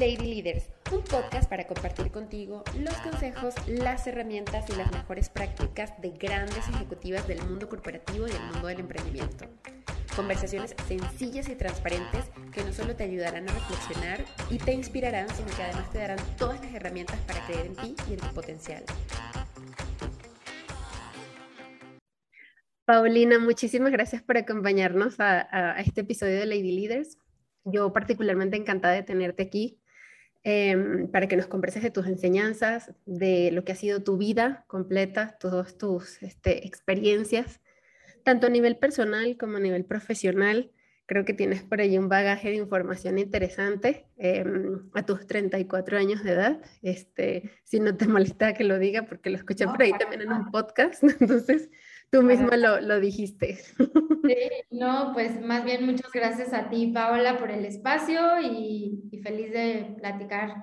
Lady Leaders, un podcast para compartir contigo los consejos, las herramientas y las mejores prácticas de grandes ejecutivas del mundo corporativo y del mundo del emprendimiento. Conversaciones sencillas y transparentes que no solo te ayudarán a reflexionar y te inspirarán, sino que además te darán todas las herramientas para creer en ti y en tu potencial. Paulina, muchísimas gracias por acompañarnos a, este episodio de Lady Leaders. Yo particularmente encantada de tenerte aquí Em, para que nos converses de tus enseñanzas, de lo que ha sido tu vida completa, todas tus este, experiencias, tanto a nivel personal como a nivel profesional. Creo que tienes por ahí un bagaje de información interesante em, a tus 34 años de edad. Este, si no te molesta que lo diga, porque lo escuché por ahí también en un podcast. Entonces, Tú mismo lo, lo dijiste. Sí, no, pues más bien muchas gracias a ti, Paola, por el espacio y, feliz de platicar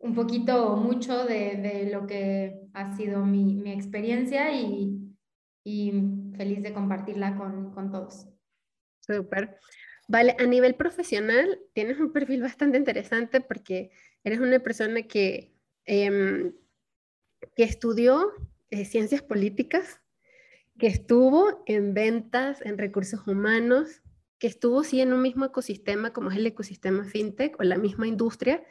un poquito o mucho de, de, lo que ha sido mi, mi experiencia y, y, feliz de compartirla con, con todos. Súper. Vale, a nivel profesional tienes un perfil bastante interesante porque eres una persona que, eh, que estudió eh, ciencias políticas, que estuvo en ventas, en recursos humanos, que estuvo sí en un mismo ecosistema como es el ecosistema fintech o la misma industria,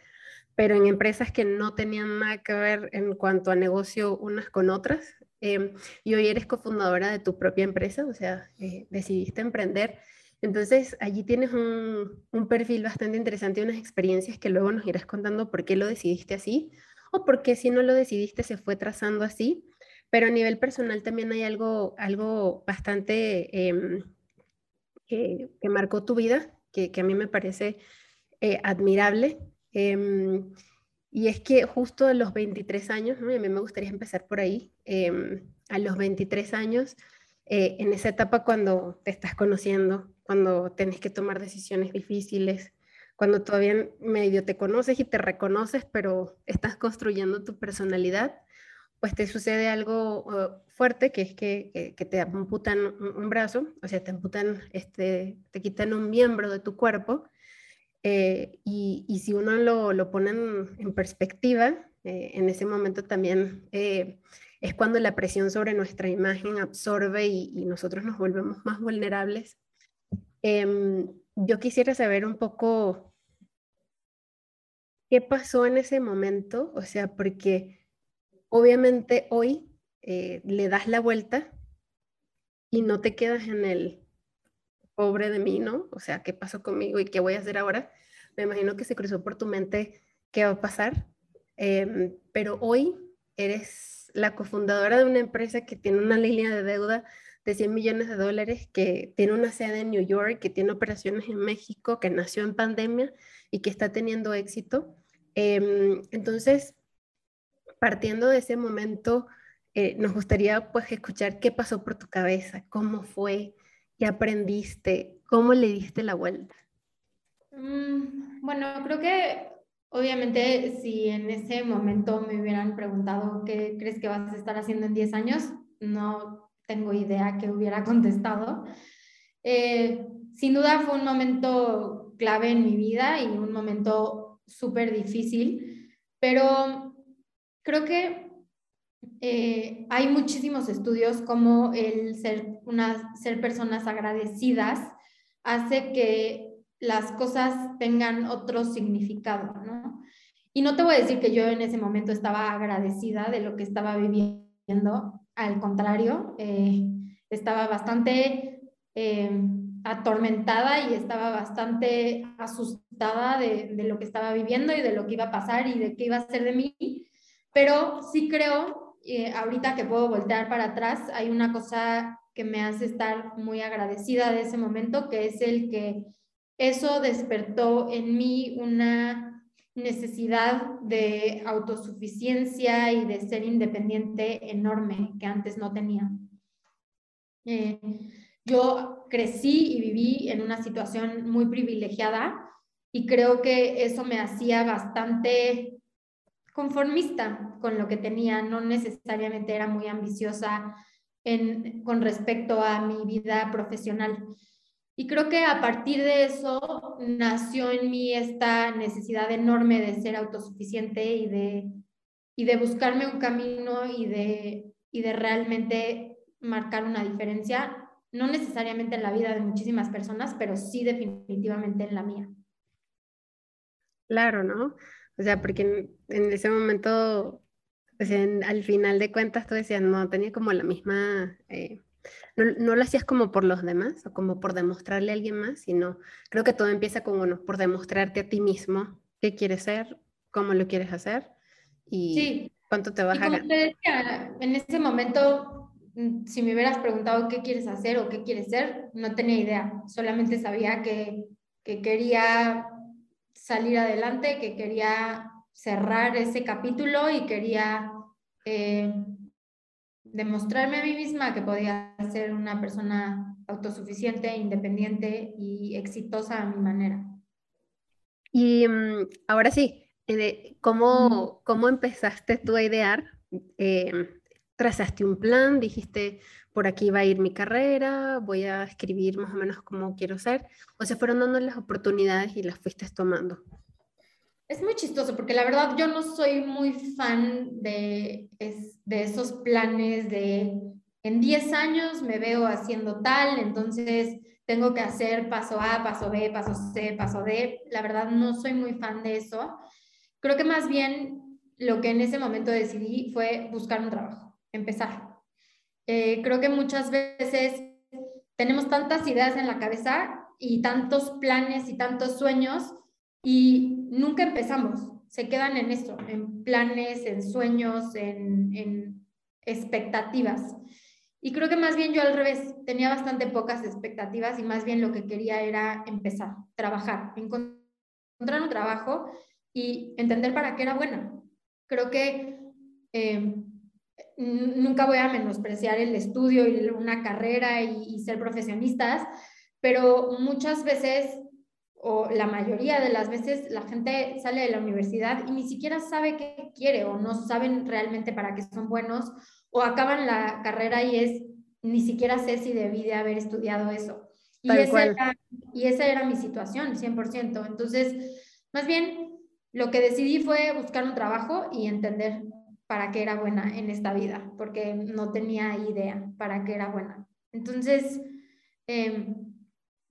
pero en empresas que no tenían nada que ver en cuanto a negocio unas con otras. Em, y hoy eres cofundadora de tu propia empresa, o sea, eh, decidiste emprender. Entonces, allí tienes un, un, perfil bastante interesante y unas experiencias que luego nos irás contando por qué lo decidiste así o por qué si no lo decidiste se fue trazando así pero a nivel personal también hay algo, algo bastante em, que, que, marcó tu vida, que, que a mí me parece eh, admirable. Em, y es que justo a los 23 años, ¿no? a mí me gustaría empezar por ahí, em, a los 23 años, eh, en esa etapa cuando te estás conociendo, cuando tienes que tomar decisiones difíciles, cuando todavía medio te conoces y te reconoces, pero estás construyendo tu personalidad, pues te sucede algo uh, fuerte, que es que, que, te amputan un, brazo, o sea, te amputan, este, te quitan un miembro de tu cuerpo, eh, y, y, si uno lo, lo pone en, perspectiva, eh, en ese momento también eh, es cuando la presión sobre nuestra imagen absorbe y, y nosotros nos volvemos más vulnerables. Em, yo quisiera saber un poco qué pasó en ese momento, o sea, porque Obviamente hoy eh, le das la vuelta y no te quedas en el pobre de mí, ¿no? O sea, ¿qué pasó conmigo y qué voy a hacer ahora? Me imagino que se cruzó por tu mente qué va a pasar, em, pero hoy eres la cofundadora de una empresa que tiene una línea de deuda de 100 millones de dólares, que tiene una sede en New York, que tiene operaciones en México, que nació en pandemia y que está teniendo éxito. Em, entonces, partiendo de ese momento, eh, nos gustaría pues escuchar qué pasó por tu cabeza, cómo fue, qué aprendiste, cómo le diste la vuelta. Mm, bueno, creo que obviamente si en ese momento me hubieran preguntado qué crees que vas a estar haciendo en 10 años, no tengo idea que hubiera contestado. Eh, sin duda fue un momento clave en mi vida y un momento súper difícil, pero creo que eh, hay muchísimos estudios como el ser, una, ser personas agradecidas hace que las cosas tengan otro significado, ¿no? Y no te voy a decir que yo en ese momento estaba agradecida de lo que estaba viviendo, al contrario, eh, estaba bastante eh, atormentada y estaba bastante asustada de, de, lo que estaba viviendo y de lo que iba a pasar y de qué iba a ser de mí. Pero sí creo, eh, ahorita que puedo voltear para atrás, hay una cosa que me hace estar muy agradecida de ese momento, que es el que eso despertó en mí una necesidad de autosuficiencia y de ser independiente enorme que antes no tenía. Eh, yo crecí y viví en una situación muy privilegiada y creo que eso me hacía bastante conformista con lo que tenía, no necesariamente era muy ambiciosa en, con respecto a mi vida profesional. Y creo que a partir de eso nació en mí esta necesidad enorme de ser autosuficiente y de, y de buscarme un camino y de, y de realmente marcar una diferencia, no necesariamente en la vida de muchísimas personas, pero sí definitivamente en la mía. Claro, ¿no? O sea, porque en, ese momento, pues al final de cuentas, tú decías, no, tenía como la misma... Eh, no, lo hacías como por los demás o como por demostrarle a alguien más, sino creo que todo empieza con, bueno, por demostrarte a ti mismo qué quieres ser, cómo lo quieres hacer y cuánto te vas a ganar. en ese momento, mm, si me hubieras preguntado qué quieres hacer o qué quieres ser, no tenía idea, solamente sabía que, que quería salir adelante, que quería cerrar ese capítulo y quería eh, demostrarme a mí misma que podía ser una persona autosuficiente, independiente y exitosa a mi manera. Y mm, ahora sí, eh, ¿cómo, ¿cómo empezaste tú a idear? Eh, ¿Trazaste un plan? ¿Dijiste, por aquí va a ir mi carrera? ¿Voy a escribir más o menos cómo quiero ser? ¿O se fueron dando las oportunidades y las fuiste tomando? Es muy chistoso porque la verdad yo no soy muy fan de, de esos planes de en 10 años me veo haciendo tal, entonces tengo que hacer paso A, paso B, paso C, paso D. La verdad no soy muy fan de eso. Creo que más bien lo que en ese momento decidí fue buscar un trabajo, empezar. Eh, creo que muchas veces tenemos tantas ideas en la cabeza y tantos planes y tantos sueños y nunca empezamos, se quedan en esto, en planes, en sueños, en, expectativas. Y creo que más bien yo al revés, tenía bastante pocas expectativas y más bien lo que quería era empezar, trabajar, encontrar un trabajo y entender para qué era buena. Creo que eh, nunca voy a menospreciar el estudio y una carrera y ser profesionistas, pero muchas veces o la mayoría de las veces la gente sale de la universidad y ni siquiera sabe qué quiere o no saben realmente para qué son buenos o acaban la carrera y es ni siquiera sé si debí de haber estudiado eso. Y, esa era, y esa era mi situación, 100%. Entonces, más bien, lo que decidí fue buscar un trabajo y entender para qué era buena en esta vida, porque no tenía idea para qué era buena. Entonces, em,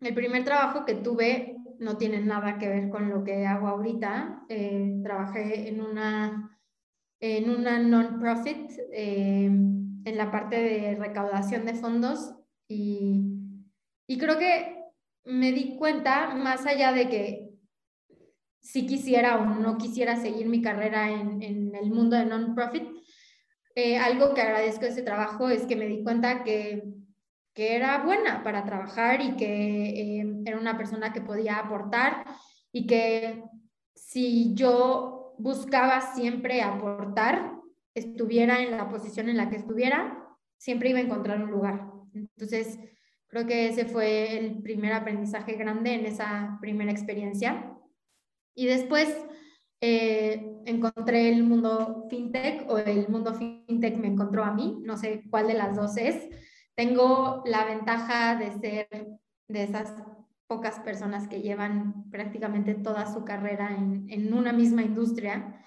el primer trabajo que tuve no tiene nada que ver con lo que hago ahorita. Eh, trabajé en una, en una non-profit eh, en la parte de recaudación de fondos y, y creo que me di cuenta, más allá de que si quisiera o no quisiera seguir mi carrera en, en el mundo de non-profit, eh, algo que agradezco de ese trabajo es que me di cuenta que que era buena para trabajar y que eh, era una persona que podía aportar y que si yo buscaba siempre aportar, estuviera en la posición en la que estuviera, siempre iba a encontrar un lugar. Entonces, creo que ese fue el primer aprendizaje grande en esa primera experiencia. Y después eh, encontré el mundo fintech o el mundo fintech me encontró a mí, no sé cuál de las dos es tengo la ventaja de ser de esas pocas personas que llevan prácticamente toda su carrera en, una misma industria.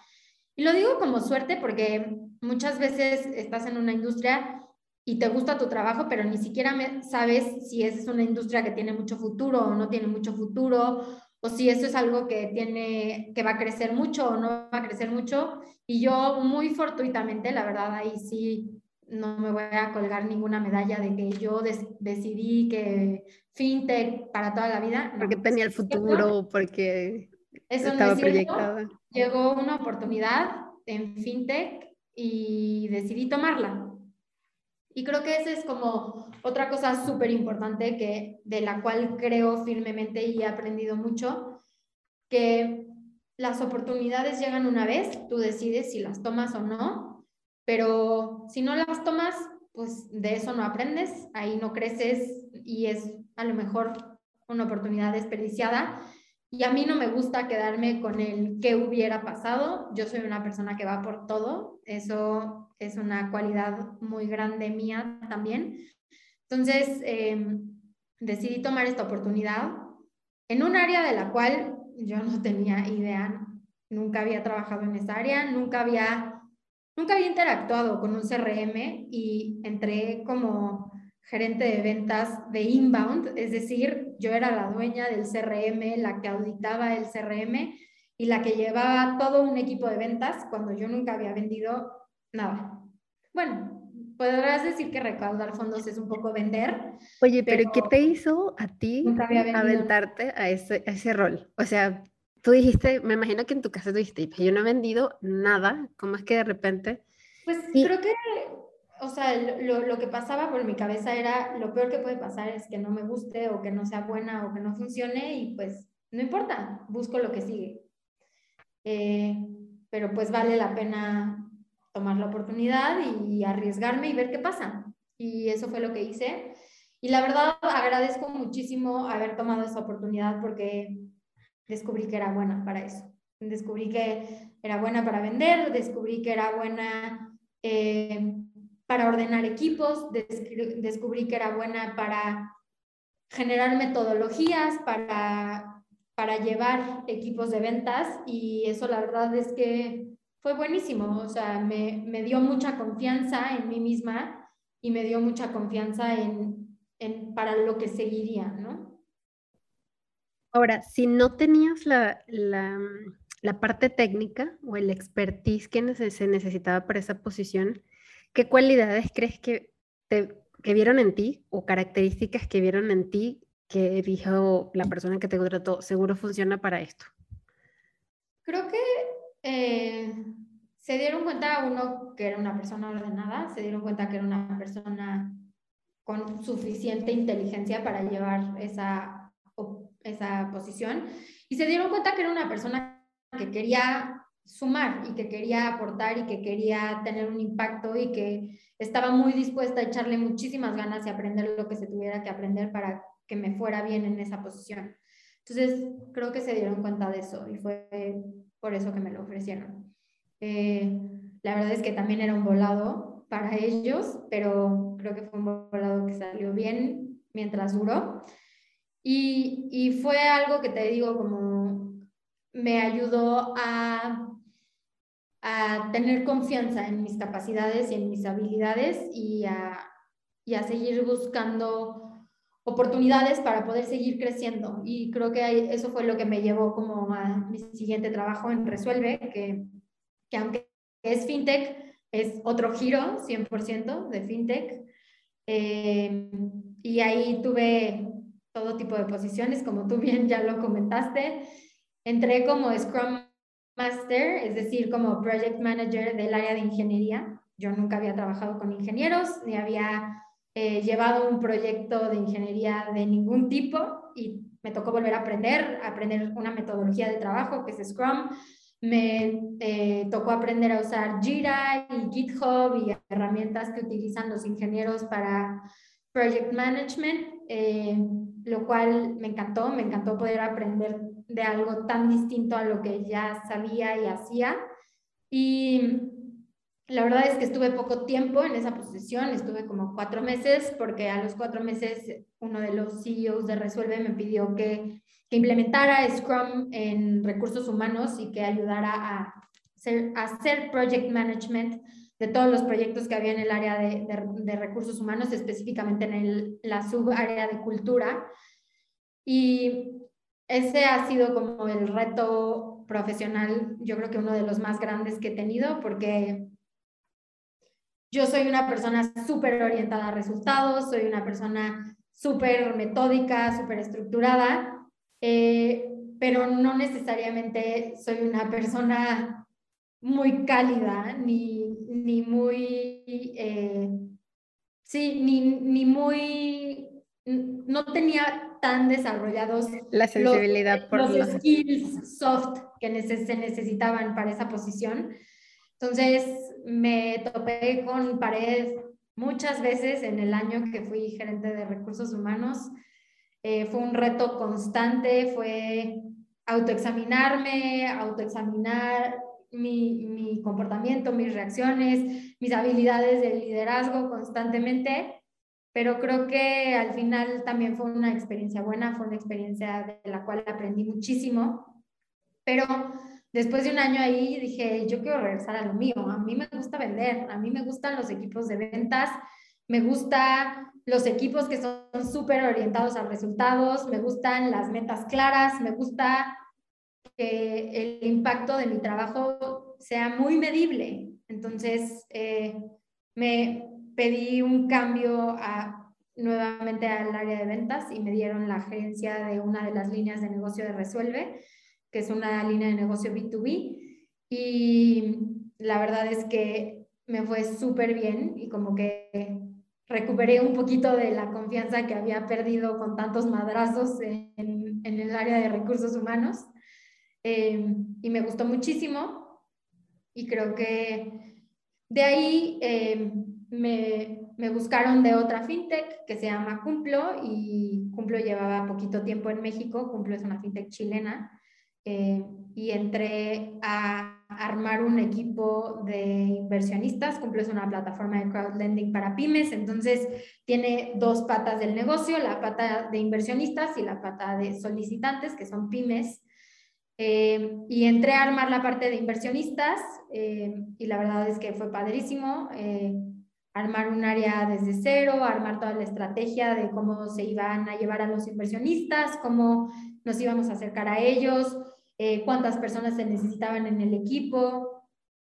Y lo digo como suerte porque muchas veces estás en una industria y te gusta tu trabajo, pero ni siquiera sabes si es una industria que tiene mucho futuro o no tiene mucho futuro, o si eso es algo que tiene que va a crecer mucho o no va a crecer mucho. Y yo muy fortuitamente, la verdad, ahí sí no me voy a colgar ninguna medalla de que yo decidí que fintech para toda la vida. porque tenía el futuro, porque Eso estaba proyectada. Llegó una oportunidad en fintech y decidí tomarla. Y creo que esa es como otra cosa súper importante que, de la cual creo firmemente y he aprendido mucho, que las oportunidades llegan una vez, tú decides si las tomas o no, pero si no las tomas, pues de eso no aprendes, ahí no creces y es a lo mejor una oportunidad desperdiciada. Y a mí no me gusta quedarme con el qué hubiera pasado. Yo soy una persona que va por todo. Eso es una cualidad muy grande mía también. Entonces, em, decidí tomar esta oportunidad en un área de la cual yo no tenía idea, nunca había trabajado en esa área, nunca había, nunca había interactuado con un CRM y entré como gerente de ventas de inbound, es decir, yo era la dueña del CRM, la que auditaba el CRM y la que llevaba todo un equipo de ventas cuando yo nunca había vendido nada. Bueno, podrás decir que recaudar fondos es un poco vender. Oye, pero, ¿qué te hizo a ti aventarte a ese, a ese rol? O sea, tú dijiste, me imagino que en tu casa tú dijiste, yo no he vendido nada, ¿cómo es que de repente? Pues creo que, o sea, lo, lo, que pasaba por mi cabeza era, lo peor que puede pasar es que no me guste o que no sea buena o que no funcione y pues no importa, busco lo que sigue. Eh, pero pues vale la pena tomar la oportunidad y arriesgarme y ver qué pasa. Y eso fue lo que hice. Y la verdad agradezco muchísimo haber tomado esa oportunidad porque descubrí que era buena para eso. Descubrí que era buena para vender, descubrí que era buena eh, para ordenar equipos, descubrí que era buena para generar metodologías, para, para llevar equipos de ventas y eso la verdad es que fue buenísimo, o sea, me, me, dio mucha confianza en mí misma y me dio mucha confianza en, en, para lo que seguiría, ¿no? Ahora, si no tenías la, la, la parte técnica o el expertise que se necesitaba para esa posición, ¿qué cualidades crees que, te, que vieron en ti o características que vieron en ti que dijo la persona que te contrató, seguro funciona para esto? Creo que eh, se dieron cuenta uno que era una persona ordenada, se dieron cuenta que era una persona con suficiente inteligencia para llevar esa, esa posición y se dieron cuenta que era una persona que quería sumar y que quería aportar y que quería tener un impacto y que estaba muy dispuesta a echarle muchísimas ganas y aprender lo que se tuviera que aprender para que me fuera bien en esa posición. Entonces, creo que se dieron cuenta de eso y fue por eso que me lo ofrecieron. Eh, la verdad es que también era un volado para ellos, pero creo que fue un volado que salió bien mientras duró. Y, y fue algo que te digo, como me ayudó a, a tener confianza en mis capacidades y en mis habilidades y a, y a seguir buscando oportunidades para poder seguir creciendo. Y creo que eso fue lo que me llevó como a mi siguiente trabajo en Resuelve, que, que aunque es fintech, es otro giro 100% de fintech. Eh, y ahí tuve todo tipo de posiciones, como tú bien ya lo comentaste. Entré como Scrum Master, es decir, como Project Manager del área de ingeniería. Yo nunca había trabajado con ingenieros, ni había eh, llevado un proyecto de ingeniería de ningún tipo y me tocó volver a aprender, aprender una metodología de trabajo que es Scrum. Me eh, tocó aprender a usar Jira y GitHub y herramientas que utilizan los ingenieros para project management, eh, lo cual me encantó, me encantó poder aprender de algo tan distinto a lo que ya sabía y hacía. Y la verdad es que estuve poco tiempo en esa posición, estuve como cuatro meses, porque a los cuatro meses uno de los CEOs de Resuelve me pidió que, implementara Scrum en recursos humanos y que ayudara a hacer, project management de todos los proyectos que había en el área de, recursos humanos, específicamente en la subárea de cultura. Y ese ha sido como el reto profesional, yo creo que uno de los más grandes que he tenido, porque yo soy una persona súper orientada a resultados, soy una persona súper metódica, súper estructurada, eh, pero no necesariamente soy una persona muy cálida, ni, ni muy, eh, sí, ni, ni muy, no tenía tan desarrollados la sensibilidad por los skills soft que se necesitaban para esa posición. Entonces, me topé con pared muchas veces en el año que fui gerente de recursos humanos. Eh, fue un reto constante, fue autoexaminarme, autoexaminar mi, mi comportamiento, mis reacciones, mis habilidades de liderazgo constantemente. pero creo que al final también fue una experiencia buena, fue una experiencia de la cual aprendí muchísimo, pero después de un año ahí dije, yo quiero regresar a lo mío, a mí me gusta vender, a mí me gustan los equipos de ventas, me gusta los equipos que son súper orientados a resultados, me gustan las metas claras, me gusta que el impacto de mi trabajo sea muy medible. Entonces, eh, me pedí un cambio a, nuevamente al área de ventas y me dieron la gerencia de una de las líneas de negocio de Resuelve, que es una línea de negocio B2B. Y la verdad es que me fue súper bien y como que recuperé un poquito de la confianza que había perdido con tantos madrazos en, en el área de recursos humanos. Eh, y me gustó muchísimo y creo que de ahí eh, me, me, buscaron de otra fintech que se llama Cumplo y Cumplo llevaba poquito tiempo en México, Cumplo es una fintech chilena eh, y entré a armar un equipo de inversionistas. Cumplo es una plataforma de crowdlending para pymes, entonces tiene dos patas del negocio, la pata de inversionistas y la pata de solicitantes, que son pymes. Eh, y entré a armar la parte de inversionistas eh, y la verdad es que fue padrísimo. armar un área desde cero, armar toda la estrategia de cómo se iban a llevar a los inversionistas, cómo nos íbamos a acercar a ellos, eh, cuántas personas se necesitaban en el equipo.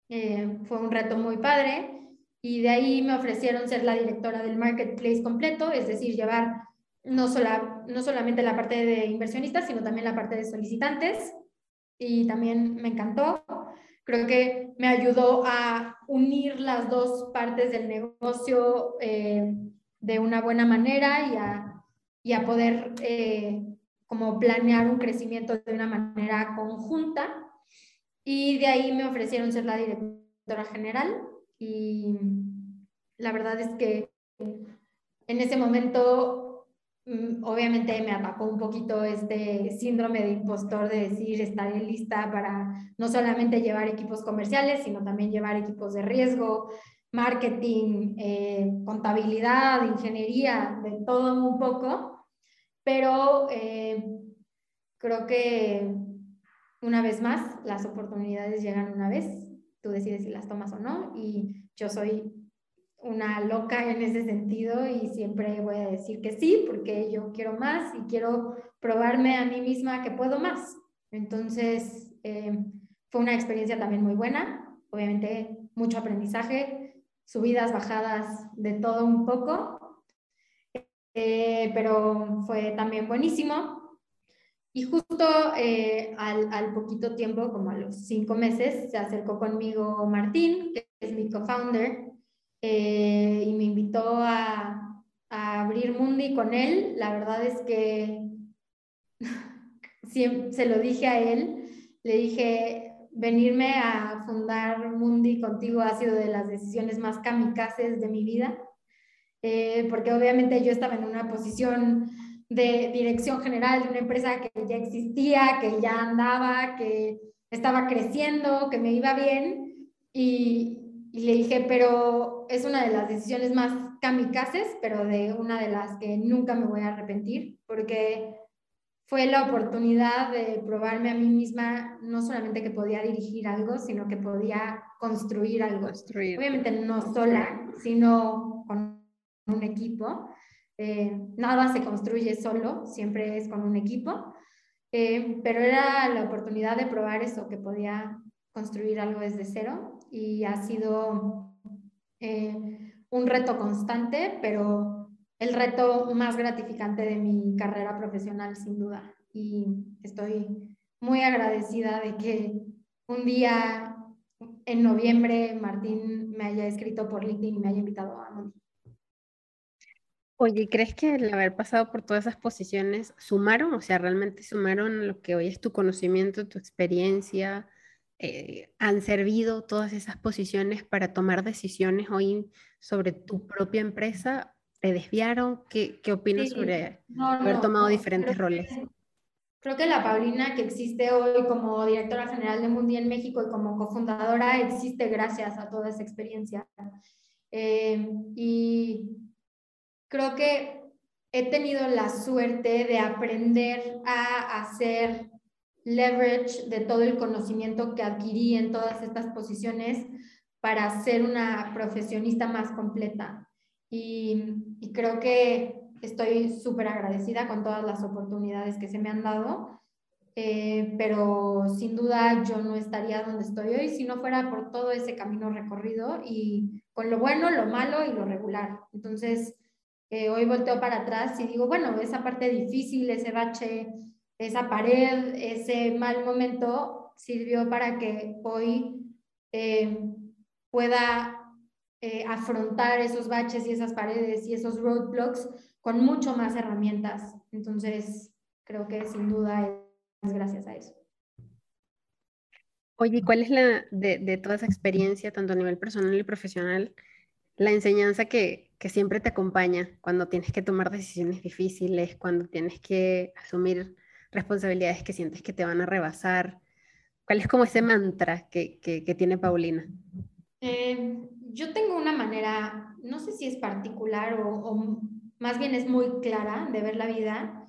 Eh, fue un reto muy padre. Y de ahí me ofrecieron ser la directora del marketplace completo, es decir, llevar no, sola, no solamente la parte de inversionistas, sino también la parte de solicitantes. Y también me encantó. Creo que me ayudó a unir las dos partes del negocio eh, de una buena manera y a, y a poder como planear un crecimiento de una manera conjunta. Y de ahí me ofrecieron ser la directora general y la verdad es que en ese momento obviamente me atacó un poquito este síndrome de impostor de decir estaré lista para no solamente llevar equipos comerciales, sino también llevar equipos de riesgo, marketing, eh, contabilidad, ingeniería, de todo un poco. Pero eh, creo que una vez más, las oportunidades llegan una vez, tú decides si las tomas o no, y yo soy una loca en ese sentido y siempre voy a decir que sí, porque yo quiero más y quiero probarme a mí misma que puedo más. Entonces, eh, fue una experiencia también muy buena, obviamente mucho aprendizaje, subidas, bajadas, de todo un poco, eh, pero fue también buenísimo. Y justo eh, al, al, poquito tiempo, como a los cinco meses, se acercó conmigo Martín, que es mi co-founder, eh, y me invitó a, a, abrir Mundi con él. La verdad es que se lo dije a él, le dije, venirme a fundar Mundi contigo ha sido de las decisiones más kamikazes de mi vida eh, porque obviamente yo estaba en una posición de dirección general de una empresa que ya existía, que ya andaba, que estaba creciendo, que me iba bien, y, le dije, pero es una de las decisiones más kamikazes, pero de una de las que nunca me voy a arrepentir, porque fue la oportunidad de probarme a mí misma, no solamente que podía dirigir algo, sino que podía construir algo. Construir. Obviamente no sola, sino con un equipo. Eh, nada se construye solo, siempre es con un equipo, eh, pero era la oportunidad de probar eso, que podía construir algo desde cero y ha sido eh, un reto constante, pero el reto más gratificante de mi carrera profesional, sin duda. Y estoy muy agradecida de que un día en noviembre Martín me haya escrito por LinkedIn y me haya invitado a Mundi. Oye, ¿crees que el haber pasado por todas esas posiciones sumaron? O sea, realmente sumaron lo que hoy es tu conocimiento, tu experiencia. Eh, ¿Han servido todas esas posiciones para tomar decisiones hoy sobre tu propia empresa? ¿Te desviaron? ¿Qué, qué opinas sobre haber tomado diferentes roles? creo que la Paulina que existe hoy como directora general de Mundi en México y como cofundadora existe gracias a toda esa experiencia. Eh, y creo que he tenido la suerte de aprender a hacer leverage de todo el conocimiento que adquirí en todas estas posiciones para ser una profesionista más completa. Y, creo que estoy súper agradecida con todas las oportunidades que se me han dado, eh, pero sin duda yo no estaría donde estoy hoy si no fuera por todo ese camino recorrido y con lo bueno, lo malo y lo regular. Entonces, eh, hoy volteo para atrás y digo, bueno, esa parte difícil, ese bache, esa pared, ese mal momento sirvió para que hoy eh, pueda eh, afrontar esos baches y esas paredes y esos roadblocks con mucho más herramientas. Entonces, creo que sin duda es gracias a eso. Oye, ¿cuál es la, de, de, toda esa experiencia, tanto a nivel personal y profesional, la enseñanza que, que siempre te acompaña cuando tienes que tomar decisiones difíciles, cuando tienes que asumir responsabilidades que sientes que te van a rebasar? ¿Cuál es como ese mantra que, que, tiene Paulina? Eh, yo tengo una manera, no sé si es particular o, o, más bien es muy clara de ver la vida,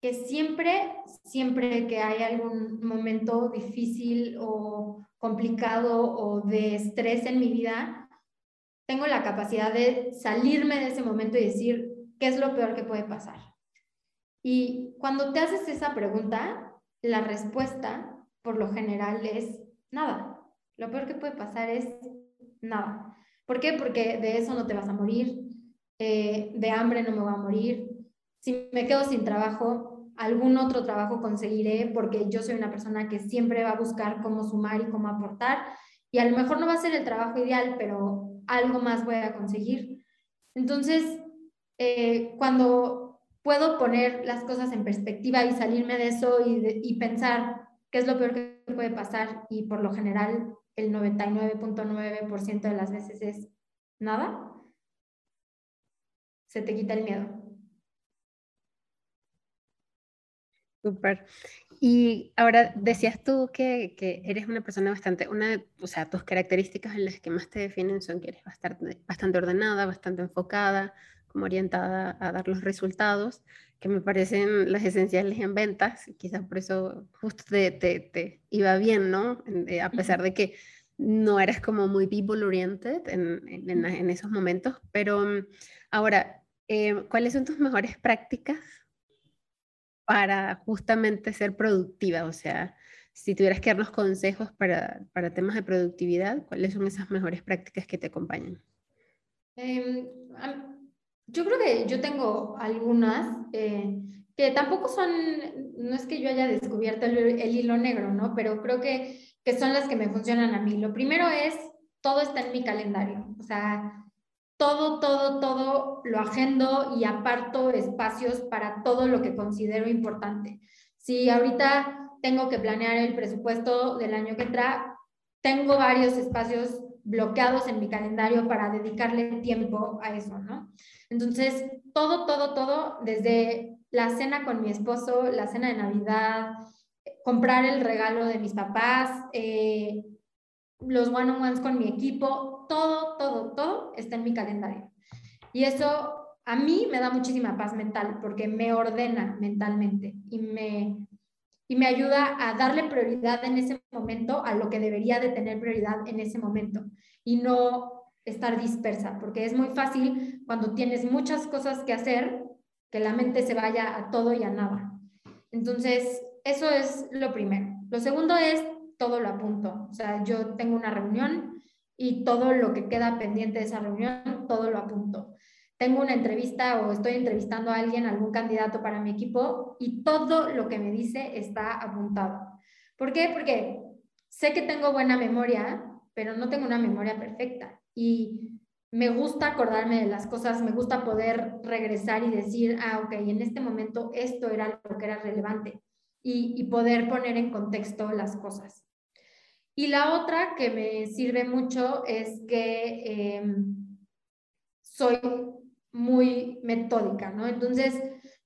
que siempre, siempre que hay algún momento difícil o complicado o de estrés en mi vida, tengo la capacidad de salirme de ese momento y decir, ¿qué es lo peor que puede pasar? Y cuando te haces esa pregunta, la respuesta por lo general es nada. Lo peor que puede pasar es nada. ¿Por qué? Porque de eso no te vas a morir, eh, de hambre no me voy a morir. Si me quedo sin trabajo, algún otro trabajo conseguiré porque yo soy una persona que siempre va a buscar cómo sumar y cómo aportar. Y a lo mejor no va a ser el trabajo ideal, pero algo más voy a conseguir. Entonces, eh, cuando puedo poner las cosas en perspectiva y salirme de eso y, pensar qué es lo peor que puede pasar y por lo general el 99.9% de las veces es nada, se te quita el miedo. Súper. Y ahora decías tú que, que, eres una persona bastante, una, o sea, tus características en las que más te definen son que eres bastante, bastante ordenada, bastante enfocada, como orientada a dar los resultados, que me parecen las esenciales en ventas, quizás por eso justo te, te, te iba bien, ¿no? Eh, a pesar de que no eres como muy people oriented en, en, en esos momentos, pero mm, ahora, eh, ¿cuáles son tus mejores prácticas para justamente ser productiva? O sea, si tuvieras que darnos consejos para, para temas de productividad, ¿cuáles son esas mejores prácticas que te acompañan? Eh, yo creo que yo tengo algunas eh, que tampoco son, no es que yo haya descubierto el, hilo negro, ¿no? Pero creo que, que son las que me funcionan a mí. Lo primero es, todo está en mi calendario. O sea, todo, todo, todo lo agendo y aparto espacios para todo lo que considero importante. Si ahorita tengo que planear el presupuesto del año que entra, tengo varios espacios bloqueados en mi calendario para dedicarle tiempo a eso, ¿no? Entonces, todo, todo, todo, desde la cena con mi esposo, la cena de Navidad, comprar el regalo de mis papás, eh, los one-on-ones con mi equipo, todo, todo, todo está en mi calendario. Y eso a mí me da muchísima paz mental porque me ordena mentalmente y me, y me ayuda a darle prioridad en ese momento a lo que debería de tener prioridad en ese momento y no estar dispersa, porque es muy fácil cuando tienes muchas cosas que hacer que la mente se vaya a todo y a nada. Entonces, eso es lo primero. Lo segundo es todo lo apunto. O sea, yo tengo una reunión y todo lo que queda pendiente de esa reunión, todo lo apunto tengo una entrevista o estoy entrevistando a alguien, algún candidato para mi equipo y todo lo que me dice está apuntado. ¿Por qué? Porque sé que tengo buena memoria, pero no tengo una memoria perfecta y me gusta acordarme de las cosas, me gusta poder regresar y decir, ah, ok, en este momento esto era lo que era relevante y, poder poner en contexto las cosas. Y la otra que me sirve mucho es que em, soy muy metódica, ¿no? Entonces,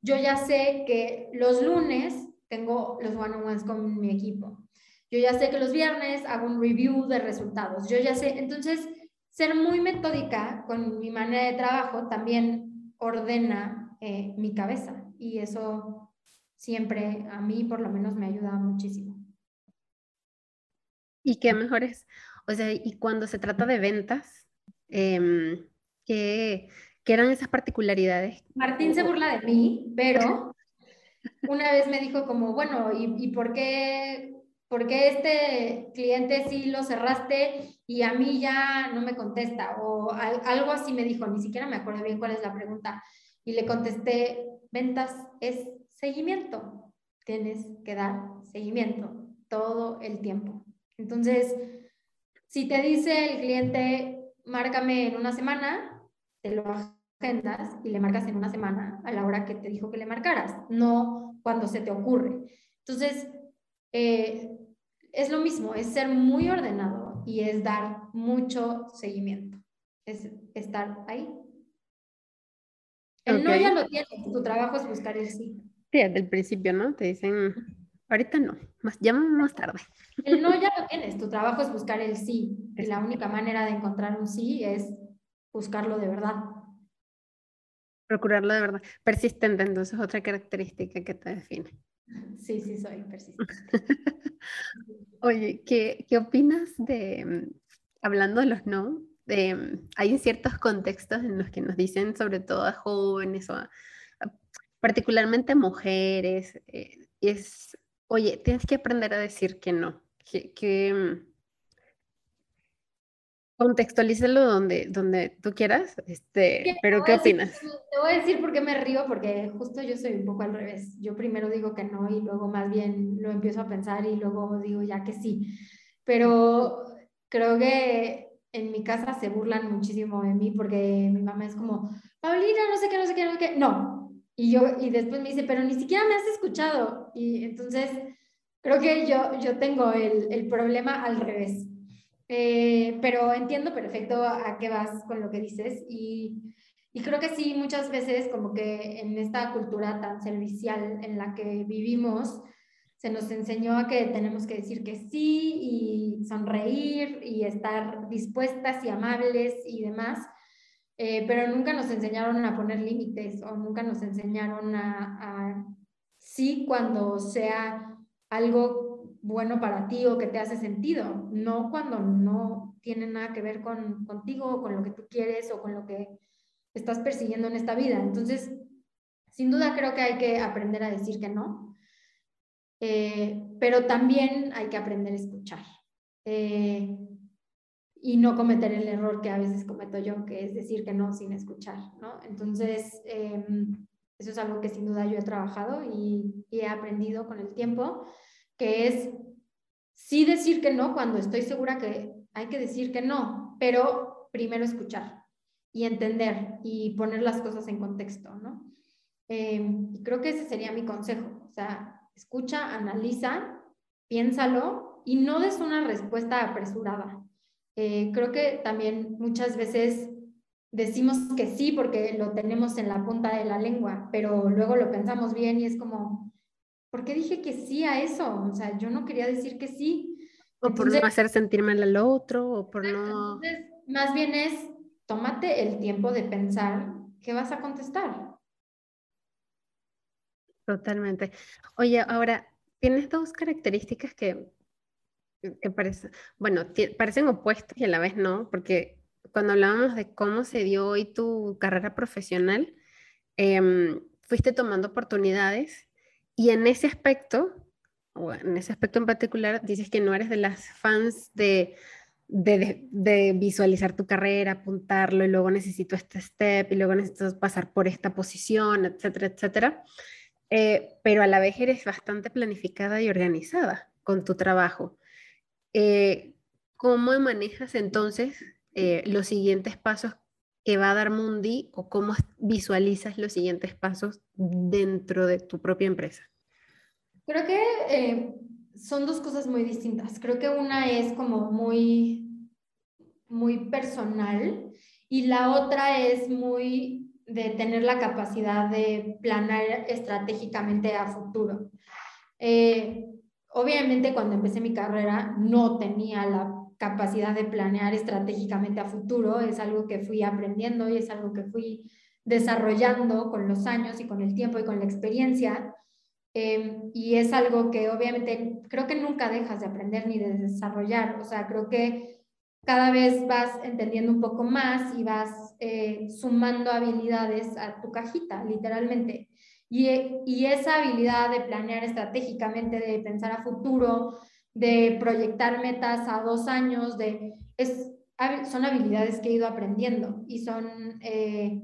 yo ya sé que los lunes tengo los one-on-ones con mi equipo. Yo ya sé que los viernes hago un review de resultados. Yo ya sé, entonces, ser muy metódica con mi manera de trabajo también ordena eh, mi cabeza y eso siempre a mí por lo menos me ayuda muchísimo. ¿Y qué mejores? O sea, y cuando se trata de ventas, eh, ¿qué, eran esas particularidades? Martín se burla de mí, pero una vez me dijo como, bueno, ¿y, y por qué este cliente sí lo cerraste y a mí ya no me contesta? O algo así me dijo, ni siquiera me acuerdo bien cuál es la pregunta. Y le contesté, ventas es seguimiento. Tienes que dar seguimiento todo el tiempo. Entonces, si te dice el cliente, márcame en una semana, te lo agendas y le marcas en una semana a la hora que te dijo que le marcaras, no cuando se te ocurre. Entonces, eh, es lo mismo, es ser muy ordenado y es dar mucho seguimiento, es estar ahí. El no ya lo tienes, tu trabajo es buscar el sí. Sí, desde el principio, ¿no? Te dicen, ahorita no, más, llámame más tarde. El no ya lo tienes, tu trabajo es buscar el sí. Y la única manera de encontrar un sí es buscarlo de verdad. Procurarlo de verdad. Persistente, entonces, otra característica que te define. Sí, sí, soy persistente. Oye, ¿qué, ¿qué, opinas de, hablando de los no, de, hay ciertos contextos en los que nos dicen, sobre todo a jóvenes o particularmente mujeres, eh, es, oye, tienes que aprender a decir que no, que, que Contextualízalo donde, donde tú quieras, este, pero ¿qué opinas? te voy a decir por qué me río, porque justo yo soy un poco al revés. Yo primero digo que no y luego más bien lo empiezo a pensar y luego digo ya que sí. Pero creo que en mi casa se burlan muchísimo de mí porque mi mamá es como, Paulina, no sé qué, no sé qué, no sé qué. No. Y yo, y después me dice, pero ni siquiera me has escuchado. Y entonces creo que yo, yo tengo el, el problema al revés eh, pero entiendo perfecto a qué vas con lo que dices y, y, creo que sí, muchas veces como que en esta cultura tan servicial en la que vivimos, se nos enseñó a que tenemos que decir que sí y sonreír y estar dispuestas y amables y demás, eh, pero nunca nos enseñaron a poner límites o nunca nos enseñaron a, a sí cuando sea algo bueno para ti o que te hace sentido, no cuando no tiene nada que ver con, contigo o con lo que tú quieres o con lo que estás persiguiendo en esta vida. Entonces, sin duda creo que hay que aprender a decir que no, eh, pero también hay que aprender a escuchar eh, y no cometer el error que a veces cometo yo, que es decir que no sin escuchar, ¿no? Entonces, em, eso es algo que sin duda yo he trabajado y, y he aprendido con el tiempo que es sí decir que no cuando estoy segura que hay que decir que no, pero primero escuchar y entender y poner las cosas en contexto, ¿no? Em, y creo que ese sería mi consejo, o sea, escucha, analiza, piénsalo y no des una respuesta apresurada. Eh, creo que también muchas veces decimos que sí porque lo tenemos en la punta de la lengua, pero luego lo pensamos bien y es como, ¿por qué dije que sí a eso? O sea, yo no quería decir que sí. O por no hacer sentirme al otro, o por no... Entonces, más bien es, tómate el tiempo de pensar qué vas a contestar. Totalmente. Oye, ahora, tienes dos características que, que parecen, bueno, parecen opuestas y a la vez no, porque cuando hablábamos de cómo se dio hoy tu carrera profesional, em, fuiste tomando oportunidades y en ese aspecto, o en ese aspecto en particular, dices que no eres de las fans de, de, visualizar tu carrera, apuntarlo y luego necesito este step y luego necesito pasar por esta posición, etcétera, etcétera. Eh, pero a la vez eres bastante planificada y organizada con tu trabajo. Eh, ¿Cómo manejas entonces eh, los siguientes pasos que va a dar Mundi o cómo visualizas los siguientes pasos dentro de tu propia empresa? Creo que eh, son dos cosas muy distintas. Creo que una es como muy, muy personal y la otra es muy de tener la capacidad de planear estratégicamente a futuro. Eh, obviamente cuando empecé mi carrera no tenía la capacidad de planear estratégicamente a futuro, es algo que fui aprendiendo y es algo que fui desarrollando con los años y con el tiempo y con la experiencia. Em, y es algo que obviamente creo que nunca dejas de aprender ni de desarrollar. O sea, creo que cada vez vas entendiendo un poco más y vas eh, sumando habilidades a tu cajita, literalmente. Y, y, esa habilidad de planear estratégicamente, de pensar a futuro, de proyectar metas a dos años, de, es, son habilidades que he ido aprendiendo y son, eh,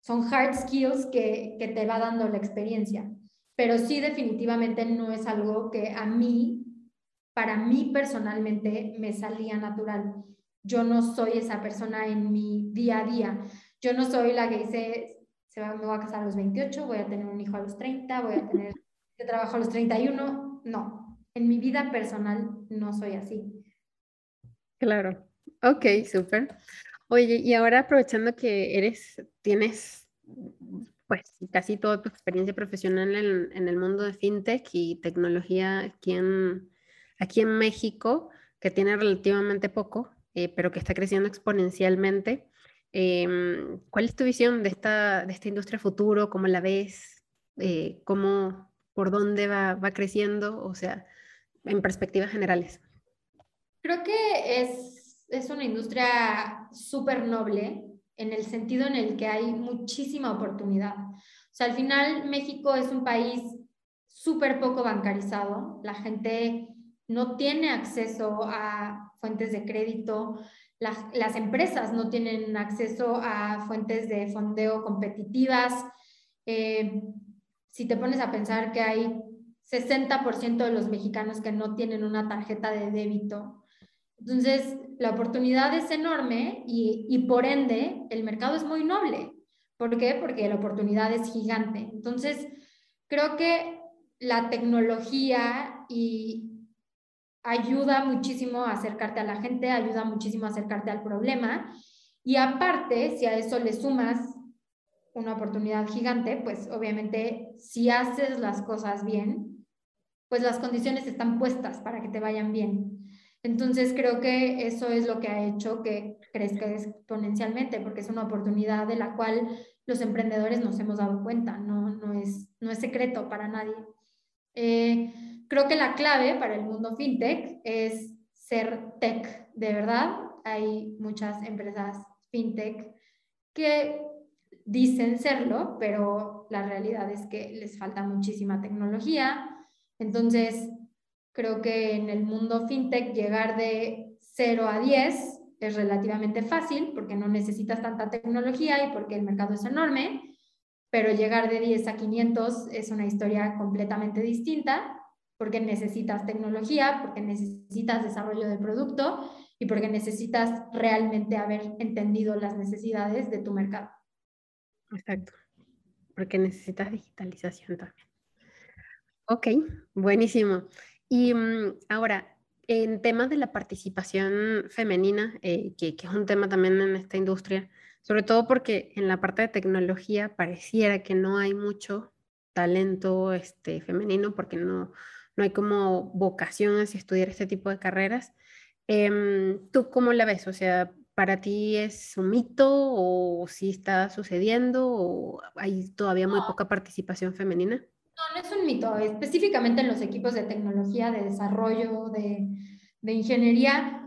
son hard skills que, que te va dando la experiencia. Pero sí definitivamente no es algo que a mí, para mí personalmente, me salía natural. Yo no soy esa persona en mi día a día. Yo no soy la que dice, se va, me voy a casar a los 28, voy a tener un hijo a los 30, voy a tener de trabajo a los 31. No, en mi vida personal no soy así. Claro. Ok, súper. Oye, y ahora aprovechando que eres, tienes pues casi toda tu experiencia profesional en, el mundo de fintech y tecnología aquí en, aquí en México, que tiene relativamente poco, eh, pero que está creciendo exponencialmente. Em, ¿Cuál es tu visión de esta, de esta industria futuro? ¿Cómo la ves? Eh, ¿Cómo, por dónde va, va creciendo? O sea, en perspectivas generales. Creo que es, es una industria súper noble en el sentido en el que hay muchísima oportunidad. O sea, al final México es un país súper poco bancarizado, la gente no tiene acceso a fuentes de crédito, las, empresas no tienen acceso a fuentes de fondeo competitivas. Eh, si te pones a pensar que hay 60% de los mexicanos que no tienen una tarjeta de débito, entonces la oportunidad es enorme y, y por ende el mercado es muy noble. ¿Por qué? Porque la oportunidad es gigante. Entonces, creo que la tecnología y ayuda muchísimo a acercarte a la gente, ayuda muchísimo a acercarte al problema. Y aparte, si a eso le sumas una oportunidad gigante, pues obviamente si haces las cosas bien, pues las condiciones están puestas para que te vayan bien. Entonces creo que eso es lo que ha hecho que crezca exponencialmente, porque es una oportunidad de la cual los emprendedores nos hemos dado cuenta, no, no, es, no es secreto para nadie. Eh, creo que la clave para el mundo fintech es ser tech, de verdad. Hay muchas empresas fintech que dicen serlo, pero la realidad es que les falta muchísima tecnología. Entonces, Creo que en el mundo fintech llegar de 0 a 10 es relativamente fácil porque no necesitas tanta tecnología y porque el mercado es enorme, pero llegar de 10 a 500 es una historia completamente distinta porque necesitas tecnología, porque necesitas desarrollo de producto y porque necesitas realmente haber entendido las necesidades de tu mercado. Exacto, porque necesitas digitalización también. Ok, buenísimo. Y mm, ahora, en temas de la participación femenina, eh, que, es un tema también en esta industria, sobre todo porque en la parte de tecnología pareciera que no hay mucho talento este, femenino porque no, no hay como vocación hacia estudiar este tipo de carreras. Em, ¿Tú cómo la ves? O sea, ¿para ti es un mito o si está sucediendo o hay todavía muy poca participación femenina? Es un mito. Específicamente en los equipos de tecnología, de desarrollo, de, de ingeniería,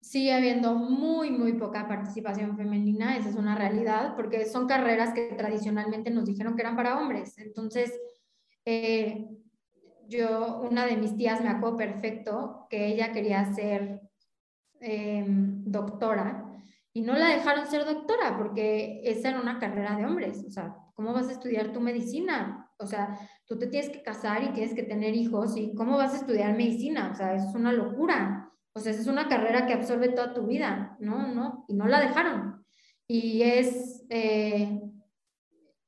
sigue habiendo muy, muy poca participación femenina. Esa es una realidad, porque son carreras que tradicionalmente nos dijeron que eran para hombres. Entonces, eh, yo, una de mis tías me acuerdo perfecto que ella quería ser em, doctora y no la dejaron ser doctora porque esa era una carrera de hombres. O sea, ¿cómo vas a estudiar tu medicina? O sea, tú te tienes que casar y tienes que tener hijos y ¿cómo vas a estudiar medicina? O sea, es una locura. O sea, es una carrera que absorbe toda tu vida, ¿no? ¿No? Y no la dejaron. Y es, eh,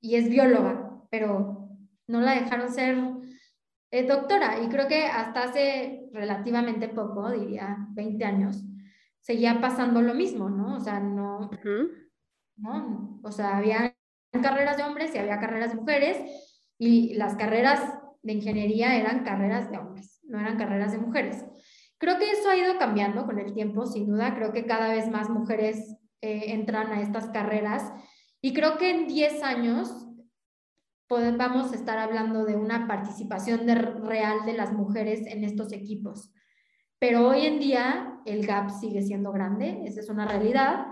y es bióloga, pero no la dejaron ser eh, doctora. Y creo que hasta hace relativamente poco, diría 20 años, seguía pasando lo mismo, ¿no? O sea, no, ¿no? O sea, había carreras de hombres y había carreras de mujeres y las carreras de ingeniería eran carreras de hombres, no eran carreras de mujeres. Creo que eso ha ido cambiando con el tiempo, sin duda. Creo que cada vez más mujeres eh, entran a estas carreras Y creo que en 10 años vamos a estar hablando de una participación real de las mujeres en estos equipos. Pero hoy en día el gap sigue siendo grande, esa es una realidad.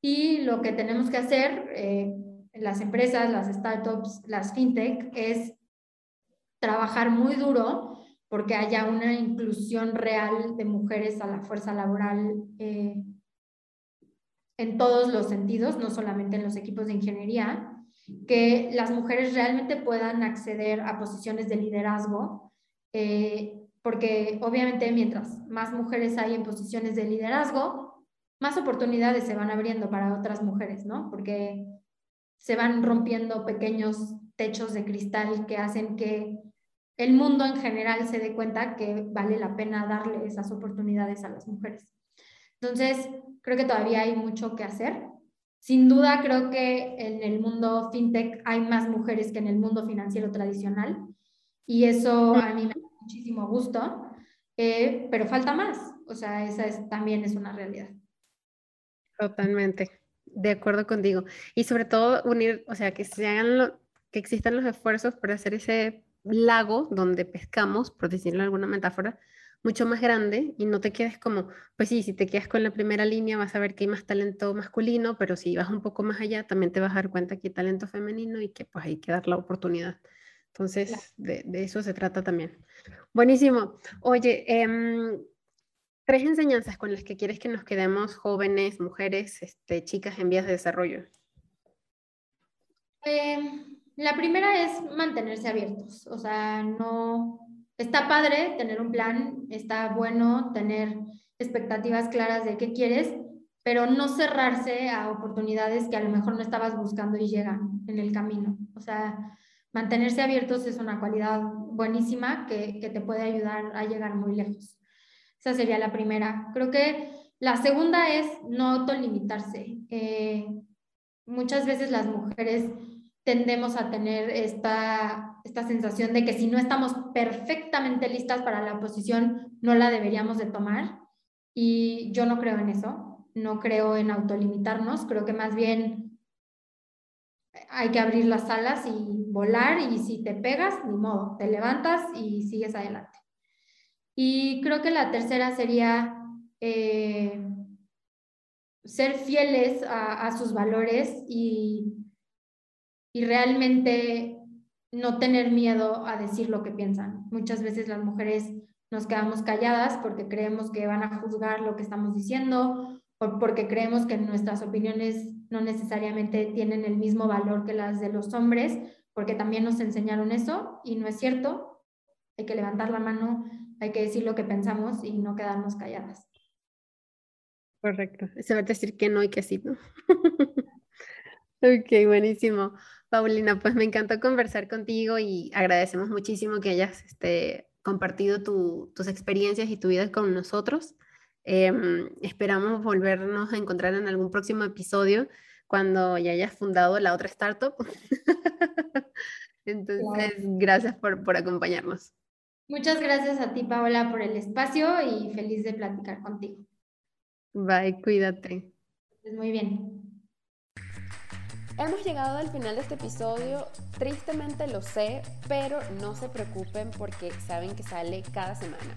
Y lo que tenemos que hacer, eh, las empresas, las startups, las fintech, es trabajar muy duro porque haya una inclusión real de mujeres a la fuerza laboral eh, en todos los sentidos, no solamente en los equipos de ingeniería, que las mujeres realmente puedan acceder a posiciones de liderazgo, eh, porque obviamente mientras más mujeres hay en posiciones de liderazgo, más oportunidades se van abriendo para otras mujeres, ¿no? Porque se van rompiendo pequeños techos de cristal que hacen que el mundo en general se dé cuenta que vale la pena darle esas oportunidades a las mujeres. Entonces, creo que todavía hay mucho que hacer. Sin duda, creo que en el mundo fintech hay más mujeres que en el mundo financiero tradicional y eso a mí me da muchísimo gusto, eh, pero falta más. O sea, esa es, también es una realidad. Totalmente, de acuerdo contigo. Y sobre todo unir, o sea, que se hagan que existan los esfuerzos para hacer ese lago donde pescamos, por decirlo de alguna metáfora, mucho más grande y no te quedes como, pues sí, si te quedas con la primera línea vas a ver que hay más talento masculino, pero si vas un poco más allá también te vas a dar cuenta que hay talento femenino y que pues hay que dar la oportunidad. Entonces, de, eso se trata también. Buenísimo. Oye, em, tres enseñanzas con las que quieres que nos quedemos jóvenes, mujeres, este, chicas en vías de desarrollo. Em, la primera es mantenerse abiertos, o sea, no, está padre tener un plan, está bueno tener expectativas claras de qué quieres, pero no cerrarse a oportunidades que a lo mejor no estabas buscando y llegan en el camino. O sea, mantenerse abiertos es una cualidad buenísima que, te puede ayudar a llegar muy lejos. Esa sería la primera. Creo que la segunda es no autolimitarse. Eh, muchas veces las mujeres tendemos a tener esta, esta sensación de que si no estamos perfectamente listas para la posición, no la deberíamos de tomar. Y yo no creo en eso, no creo en autolimitarnos, creo que más bien hay que abrir las alas y volar y si te pegas, ni modo, te levantas y sigues adelante. Y creo que la tercera sería eh, ser fieles a, a sus valores y y realmente no tener miedo a decir lo que piensan. Muchas veces las mujeres nos quedamos calladas porque creemos que van a juzgar lo que estamos diciendo o porque creemos que nuestras opiniones no necesariamente tienen el mismo valor que las de los hombres, porque también nos enseñaron eso y no es cierto. Hay que levantar la mano, hay que decir lo que pensamos y no quedarnos calladas. Correcto. Saber decir que no y que sí, ¿no? ok, buenísimo. Paulina, pues me encantó conversar contigo y agradecemos muchísimo que hayas este, compartido tus experiencias y tu vida con nosotros. Em, esperamos volvernos a encontrar en algún próximo episodio cuando ya hayas fundado la otra startup. Entonces, gracias por, por acompañarnos. Muchas gracias a ti, Paola, por el espacio y feliz de platicar contigo. Bye, cuídate. Muy bien. Hemos llegado al final de este episodio, tristemente lo sé, pero no se preocupen porque saben que sale cada semana.